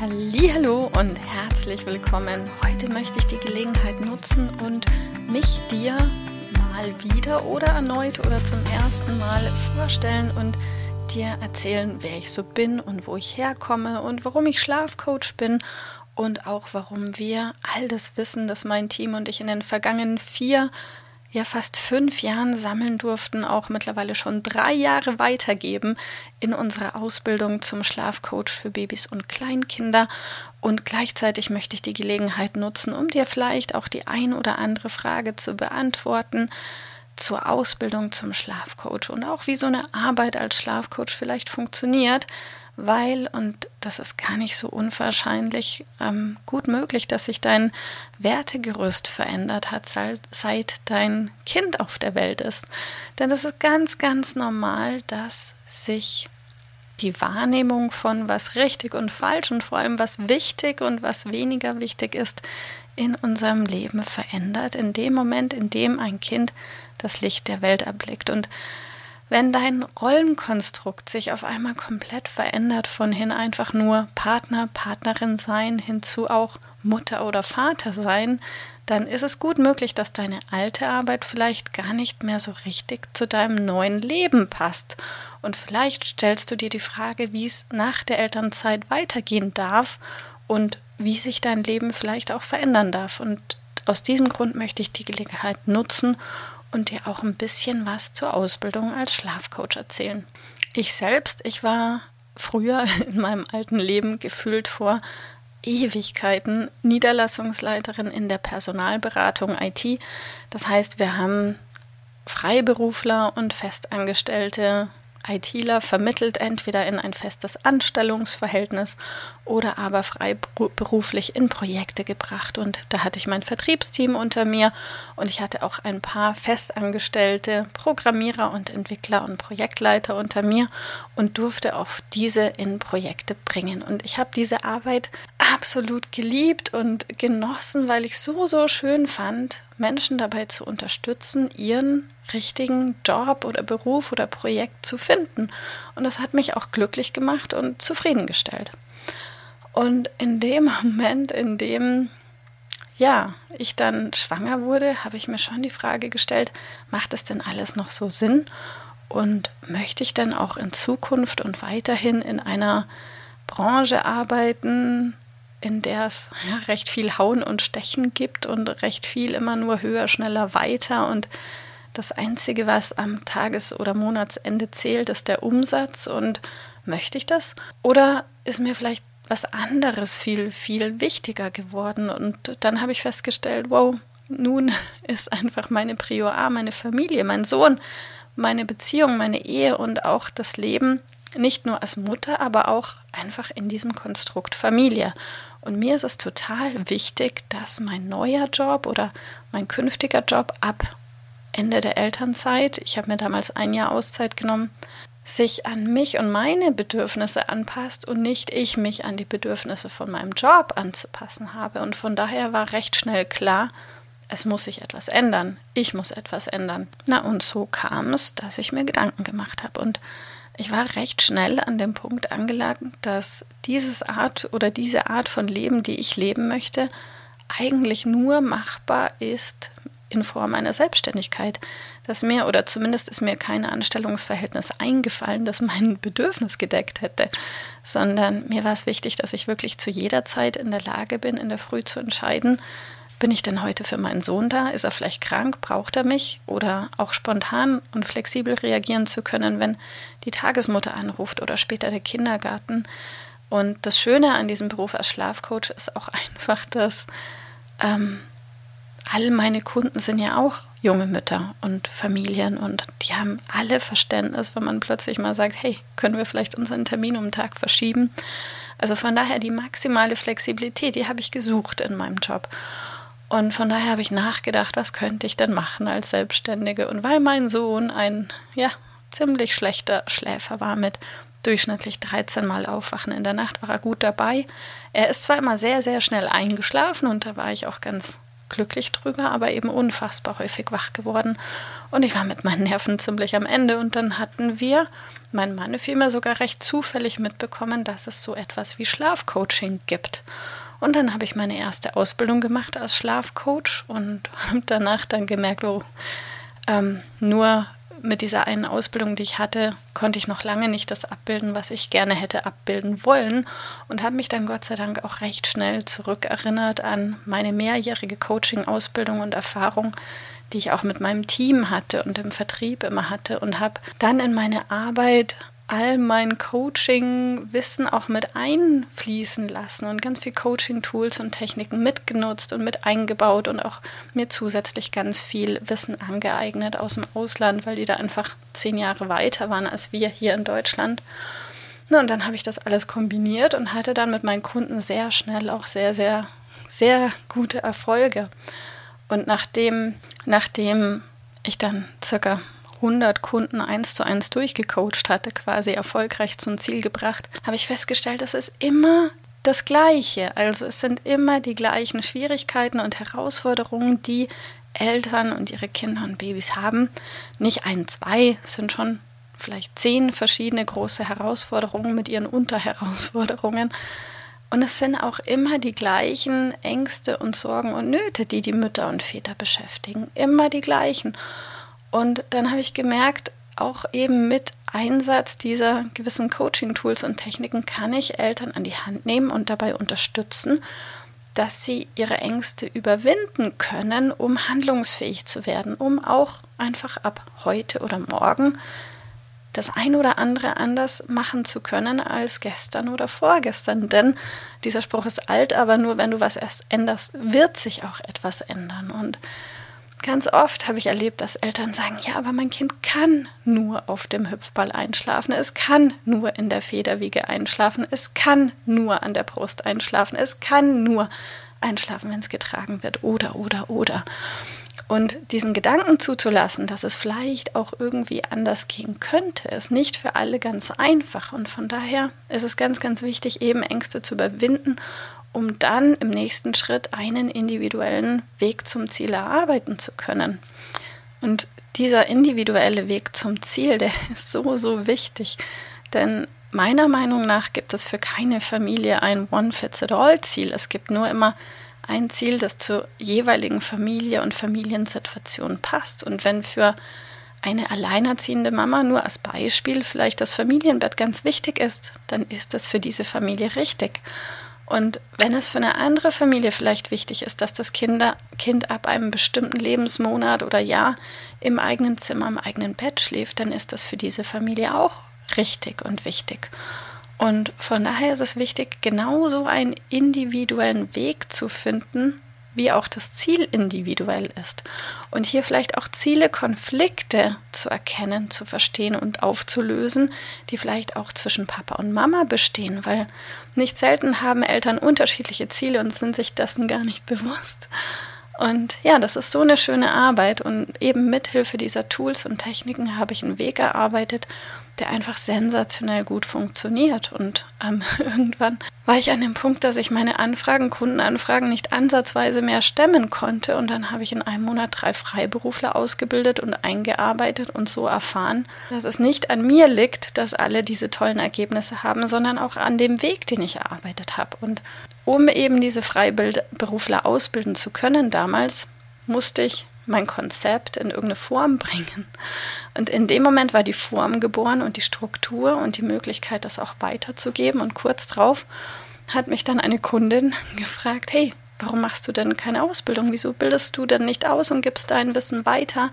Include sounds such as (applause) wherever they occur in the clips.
Hallo und herzlich willkommen. Heute möchte ich die Gelegenheit nutzen und mich dir mal wieder oder erneut oder zum ersten Mal vorstellen und dir erzählen, wer ich so bin und wo ich herkomme und warum ich Schlafcoach bin und auch warum wir all das Wissen, das mein Team und ich in den vergangenen vier ja fast fünf Jahren sammeln durften, auch mittlerweile schon drei Jahre weitergeben in unserer Ausbildung zum Schlafcoach für Babys und Kleinkinder. Und gleichzeitig möchte ich die Gelegenheit nutzen, um dir vielleicht auch die ein oder andere Frage zu beantworten zur Ausbildung zum Schlafcoach und auch wie so eine Arbeit als Schlafcoach vielleicht funktioniert, weil, und das ist gar nicht so unwahrscheinlich, ähm, gut möglich, dass sich dein Wertegerüst verändert hat, seit, seit dein Kind auf der Welt ist. Denn es ist ganz, ganz normal, dass sich die Wahrnehmung von was richtig und falsch und vor allem was wichtig und was weniger wichtig ist in unserem Leben verändert, in dem Moment, in dem ein Kind das Licht der Welt erblickt. Und wenn dein Rollenkonstrukt sich auf einmal komplett verändert, von hin einfach nur Partner, Partnerin sein, hinzu auch Mutter oder Vater sein, dann ist es gut möglich, dass deine alte Arbeit vielleicht gar nicht mehr so richtig zu deinem neuen Leben passt. Und vielleicht stellst du dir die Frage, wie es nach der Elternzeit weitergehen darf und wie sich dein Leben vielleicht auch verändern darf. Und aus diesem Grund möchte ich die Gelegenheit nutzen, und dir auch ein bisschen was zur Ausbildung als Schlafcoach erzählen. Ich selbst, ich war früher (laughs) in meinem alten Leben gefühlt vor Ewigkeiten Niederlassungsleiterin in der Personalberatung IT. Das heißt, wir haben Freiberufler und Festangestellte ITler vermittelt entweder in ein festes Anstellungsverhältnis oder aber freiberuflich in Projekte gebracht. Und da hatte ich mein Vertriebsteam unter mir und ich hatte auch ein paar festangestellte Programmierer und Entwickler und Projektleiter unter mir und durfte auch diese in Projekte bringen. Und ich habe diese Arbeit absolut geliebt und genossen, weil ich so, so schön fand, Menschen dabei zu unterstützen, ihren richtigen Job oder Beruf oder Projekt zu finden. Und das hat mich auch glücklich gemacht und zufriedengestellt. Und in dem (laughs) Moment, in dem ja, ich dann schwanger wurde, habe ich mir schon die Frage gestellt, macht es denn alles noch so Sinn? Und möchte ich denn auch in Zukunft und weiterhin in einer Branche arbeiten, in der es ja, recht viel Hauen und Stechen gibt und recht viel immer nur höher, schneller, weiter und das Einzige, was am Tages- oder Monatsende zählt, ist der Umsatz und möchte ich das? Oder ist mir vielleicht was anderes viel, viel wichtiger geworden? Und dann habe ich festgestellt, wow, nun (laughs) ist einfach meine Prior A, meine Familie, mein Sohn, meine Beziehung, meine Ehe und auch das Leben nicht nur als Mutter, aber auch einfach in diesem Konstrukt Familie. Und mir ist es total wichtig, dass mein neuer Job oder mein künftiger Job ab Ende der Elternzeit, ich habe mir damals ein Jahr Auszeit genommen, sich an mich und meine Bedürfnisse anpasst und nicht ich mich an die Bedürfnisse von meinem Job anzupassen habe. Und von daher war recht schnell klar, es muss sich etwas ändern. Ich muss etwas ändern. Na, und so kam es, dass ich mir Gedanken gemacht habe. Und ich war recht schnell an dem Punkt angelangt, dass dieses Art oder diese Art von Leben, die ich leben möchte, eigentlich nur machbar ist in Form einer Selbstständigkeit. Dass mir, oder zumindest ist mir kein Anstellungsverhältnis eingefallen, das mein (laughs) Bedürfnis gedeckt hätte, sondern mir war es wichtig, dass ich wirklich zu jeder Zeit in der Lage bin, in der Früh zu entscheiden, bin ich denn heute für meinen Sohn da? Ist er vielleicht krank? Braucht er mich? Oder auch spontan und flexibel reagieren zu können, wenn die Tagesmutter anruft oder später der Kindergarten. Und das Schöne an diesem Beruf als Schlafcoach ist auch (laughs) einfach, dass ähm, all meine Kunden sind ja auch junge Mütter und Familien und die haben alle Verständnis, wenn man plötzlich mal sagt, hey, können wir vielleicht unseren Termin um den Tag verschieben? Also von daher die maximale Flexibilität, die habe ich gesucht in meinem Job. Und von daher habe ich nachgedacht, was könnte ich denn machen als Selbstständige? Und weil mein Sohn ein, ja, ziemlich schlechter Schläfer war mit durchschnittlich 13 Mal aufwachen in der Nacht, war er gut dabei. Er ist zwar immer sehr, sehr schnell eingeschlafen und da war ich auch ganz glücklich drüber, aber eben unfassbar häufig wach geworden. Und ich war mit meinen Nerven ziemlich am Ende. Und dann hatten wir, mein Mann vielmehr sogar recht zufällig mitbekommen, dass es so etwas wie Schlafcoaching gibt. Und dann habe ich meine erste Ausbildung gemacht als Schlafcoach und (laughs) habe danach dann gemerkt, oh, ähm, nur mit dieser einen Ausbildung, die ich hatte, konnte ich noch lange nicht das abbilden, was ich gerne hätte abbilden wollen. Und habe mich dann Gott sei Dank auch recht schnell zurückerinnert an meine mehrjährige Coaching-Ausbildung und Erfahrung, die ich auch mit meinem Team hatte und im Vertrieb immer hatte. Und habe dann in meine Arbeit all mein Coaching-Wissen auch mit einfließen lassen und ganz viel Coaching-Tools und Techniken mitgenutzt und mit eingebaut und auch mir zusätzlich ganz viel Wissen angeeignet aus dem Ausland, weil die da einfach zehn Jahre weiter waren als wir hier in Deutschland. Und dann habe ich das alles kombiniert und hatte dann mit meinen Kunden sehr schnell auch sehr, sehr, sehr gute Erfolge. Und nachdem, nachdem ich dann circa 100 Kunden eins zu eins durchgecoacht hatte, quasi erfolgreich zum Ziel gebracht, habe ich festgestellt, dass es immer das Gleiche. Also es sind immer die gleichen Schwierigkeiten und Herausforderungen, die Eltern und ihre Kinder und Babys haben. Nicht ein, zwei, es sind schon vielleicht zehn verschiedene große Herausforderungen mit ihren Unterherausforderungen. Und es sind auch immer die gleichen Ängste und Sorgen und Nöte, die die Mütter und Väter beschäftigen. Immer die gleichen. Und dann habe ich gemerkt, auch eben mit Einsatz dieser gewissen Coaching-Tools und Techniken kann ich Eltern an die Hand nehmen und dabei unterstützen, dass sie ihre Ängste überwinden können, um handlungsfähig zu werden, um auch einfach ab heute oder morgen das ein oder andere anders machen zu können als gestern oder vorgestern. Denn dieser Spruch ist alt, aber nur wenn du was erst änderst, wird sich auch etwas ändern. Und Ganz oft habe ich erlebt, dass Eltern sagen, ja, aber mein Kind kann nur auf dem Hüpfball einschlafen, es kann nur in der Federwiege einschlafen, es kann nur an der Brust einschlafen, es kann nur einschlafen, wenn es getragen wird, oder, oder, oder. Und diesen Gedanken zuzulassen, dass es vielleicht auch irgendwie anders gehen könnte, ist nicht für alle ganz einfach. Und von daher ist es ganz, ganz wichtig, eben Ängste zu überwinden um dann im nächsten Schritt einen individuellen Weg zum Ziel erarbeiten zu können. Und dieser individuelle Weg zum Ziel, der (laughs) ist so, so wichtig. Denn meiner Meinung nach gibt es für keine Familie ein One-Fits-it-all-Ziel. Es gibt nur immer ein Ziel, das zur jeweiligen Familie und Familiensituation passt. Und wenn für eine alleinerziehende Mama nur als Beispiel vielleicht das Familienbett ganz wichtig ist, dann ist das für diese Familie richtig. Und wenn es für eine andere Familie vielleicht wichtig ist, dass das Kinder, Kind ab einem bestimmten Lebensmonat oder Jahr im eigenen Zimmer, im eigenen Bett schläft, dann ist das für diese Familie auch richtig und wichtig. Und von daher ist es wichtig, genauso einen individuellen Weg zu finden, wie auch das Ziel individuell ist. Und hier vielleicht auch Ziele, Konflikte zu erkennen, zu verstehen und aufzulösen, die vielleicht auch zwischen Papa und Mama bestehen, weil nicht selten haben Eltern unterschiedliche Ziele und sind sich dessen gar nicht bewusst. Und ja, das ist so eine schöne Arbeit und eben mithilfe dieser Tools und Techniken habe ich einen Weg erarbeitet, der einfach sensationell gut funktioniert. Und ähm, (laughs) irgendwann war ich an dem Punkt, dass ich meine Anfragen, Kundenanfragen nicht ansatzweise mehr stemmen konnte. Und dann habe ich in einem Monat drei Freiberufler ausgebildet und eingearbeitet und so erfahren, dass es nicht an mir liegt, dass alle diese tollen Ergebnisse haben, sondern auch an dem Weg, den ich erarbeitet habe. Und um eben diese Freiberufler ausbilden zu können damals, musste ich mein Konzept in irgendeine Form bringen. Und in dem Moment war die Form geboren und die Struktur und die Möglichkeit, das auch weiterzugeben. Und kurz drauf hat mich dann eine Kundin (laughs) gefragt, hey, warum machst du denn keine Ausbildung? Wieso bildest du denn nicht aus und gibst dein Wissen weiter?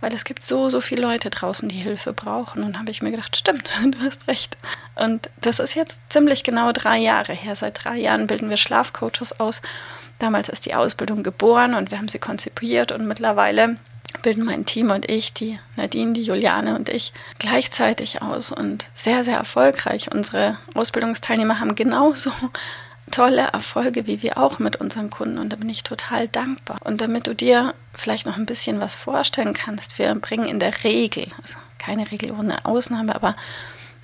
Weil es gibt so, so viele Leute draußen, die Hilfe brauchen. Und habe ich mir gedacht, stimmt, (laughs) du hast recht. Und das ist jetzt ziemlich genau drei Jahre her. Seit drei Jahren bilden wir Schlafcoaches aus Damals ist die Ausbildung geboren und wir haben sie konzipiert und mittlerweile bilden mein Team und ich, die Nadine, die Juliane und ich, gleichzeitig aus und sehr, sehr erfolgreich. Unsere Ausbildungsteilnehmer haben genauso tolle Erfolge wie wir auch mit unseren Kunden und da bin ich total dankbar. Und damit du dir vielleicht noch ein bisschen was vorstellen kannst, wir bringen in der Regel, also keine Regel ohne Ausnahme, aber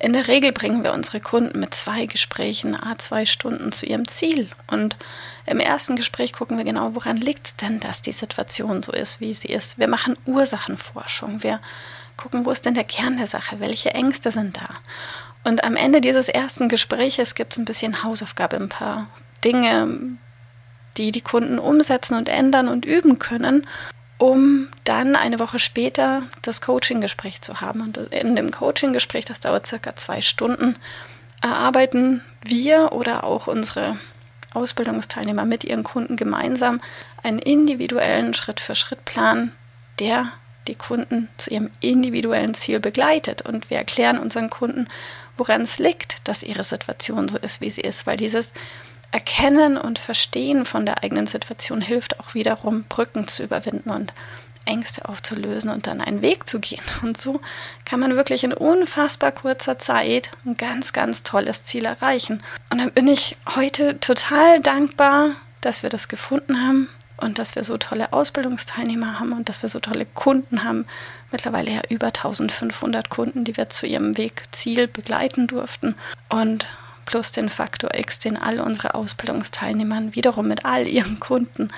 in der Regel bringen wir unsere Kunden mit zwei Gesprächen, a zwei Stunden zu ihrem Ziel. Und im ersten Gespräch gucken wir genau, woran liegt es denn, dass die Situation so ist, wie sie ist. Wir machen Ursachenforschung. Wir gucken, wo ist denn der Kern der Sache? Welche Ängste sind da? Und am Ende dieses ersten Gespräches gibt es ein bisschen Hausaufgabe, ein paar Dinge, die die Kunden umsetzen und ändern und üben können um dann eine Woche später das Coaching-Gespräch zu haben. Und in dem Coaching-Gespräch, das dauert circa zwei Stunden, erarbeiten wir oder auch unsere Ausbildungsteilnehmer mit ihren Kunden gemeinsam einen individuellen Schritt-für-Schritt-Plan, der die Kunden zu ihrem individuellen Ziel begleitet. Und wir erklären unseren Kunden, woran es liegt, dass ihre Situation so ist, wie sie ist, weil dieses Erkennen und Verstehen von der eigenen Situation hilft auch wiederum, Brücken zu überwinden und Ängste aufzulösen und dann einen Weg zu gehen. Und so kann man wirklich in unfassbar kurzer Zeit ein ganz, ganz tolles Ziel erreichen. Und dann bin ich heute total dankbar, dass wir das gefunden haben und dass wir so tolle Ausbildungsteilnehmer haben und dass wir so tolle Kunden haben. Mittlerweile ja über 1500 Kunden, die wir zu ihrem Weg Ziel begleiten durften. Und plus den Faktor X, den all unsere Ausbildungsteilnehmern wiederum mit all ihren Kunden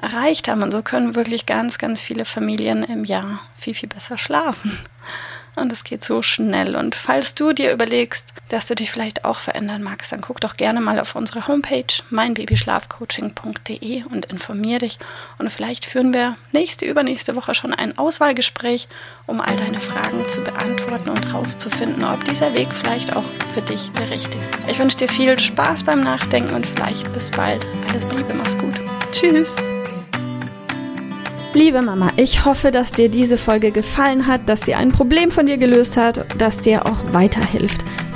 erreicht haben. Und so können wirklich ganz, ganz viele Familien im Jahr viel, viel besser schlafen. Und es geht so schnell. Und falls du dir überlegst, dass du dich vielleicht auch verändern magst, dann guck doch gerne mal auf unsere Homepage meinbabyschlafcoaching.de und informier dich. Und vielleicht führen wir nächste, übernächste Woche schon ein Auswahlgespräch, um all deine Fragen zu beantworten und herauszufinden, ob dieser Weg vielleicht auch für dich der richtige ist. Ich wünsche dir viel Spaß beim Nachdenken und vielleicht bis bald. Alles Liebe, mach's gut. Tschüss. Liebe Mama, ich hoffe, dass dir diese Folge gefallen hat, dass sie ein Problem von dir gelöst hat, dass dir auch weiterhilft.